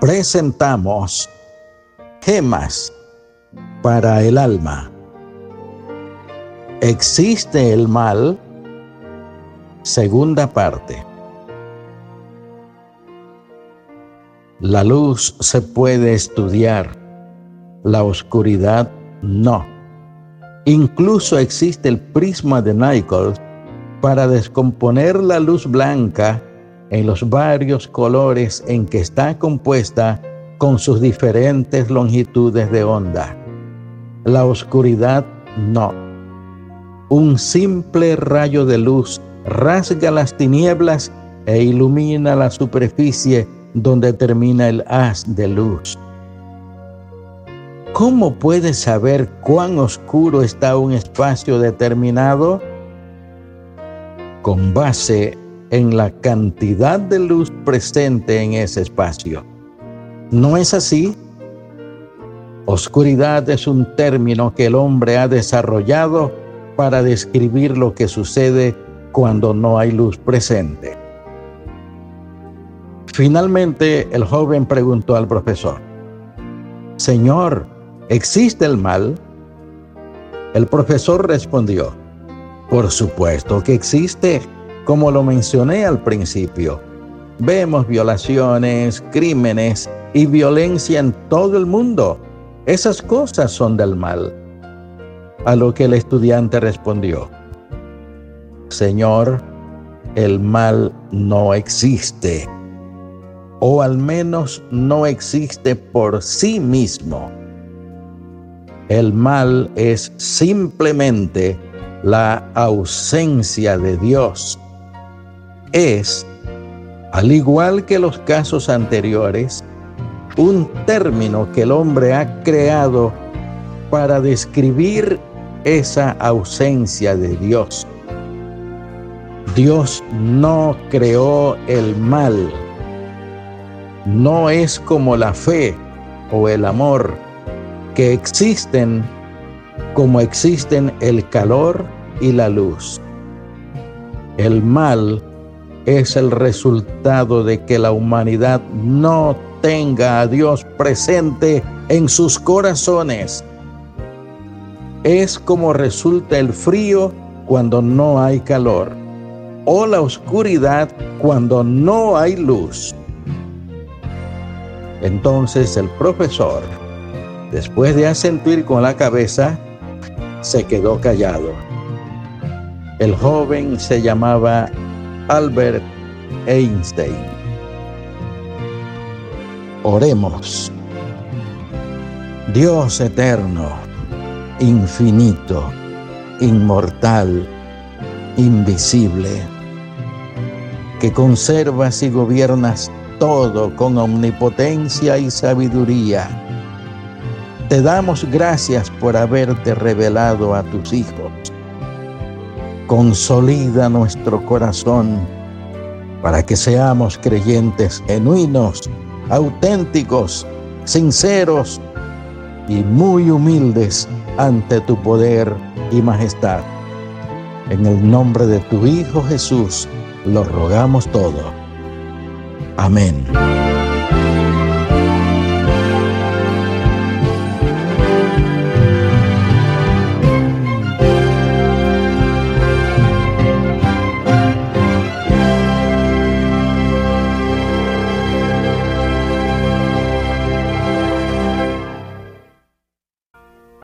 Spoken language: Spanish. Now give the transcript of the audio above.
presentamos gemas para el alma. ¿Existe el mal? Segunda parte. La luz se puede estudiar, la oscuridad no. Incluso existe el prisma de Nichols para descomponer la luz blanca en los varios colores en que está compuesta con sus diferentes longitudes de onda. La oscuridad no. Un simple rayo de luz rasga las tinieblas e ilumina la superficie donde termina el haz de luz. ¿Cómo puedes saber cuán oscuro está un espacio determinado? Con base en la cantidad de luz presente en ese espacio. ¿No es así? Oscuridad es un término que el hombre ha desarrollado para describir lo que sucede cuando no hay luz presente. Finalmente el joven preguntó al profesor, Señor, ¿existe el mal? El profesor respondió, por supuesto que existe, como lo mencioné al principio. Vemos violaciones, crímenes y violencia en todo el mundo. Esas cosas son del mal. A lo que el estudiante respondió, Señor, el mal no existe o al menos no existe por sí mismo. El mal es simplemente la ausencia de Dios. Es, al igual que los casos anteriores, un término que el hombre ha creado para describir esa ausencia de Dios. Dios no creó el mal no es como la fe o el amor que existen como existen el calor y la luz. El mal es el resultado de que la humanidad no tenga a Dios presente en sus corazones. Es como resulta el frío cuando no hay calor o la oscuridad cuando no hay luz. Entonces el profesor, después de asentir con la cabeza, se quedó callado. El joven se llamaba Albert Einstein. Oremos. Dios eterno, infinito, inmortal, invisible, que conservas y gobiernas todo con omnipotencia y sabiduría. Te damos gracias por haberte revelado a tus hijos. Consolida nuestro corazón para que seamos creyentes genuinos, auténticos, sinceros y muy humildes ante tu poder y majestad. En el nombre de tu Hijo Jesús lo rogamos todo. Amén.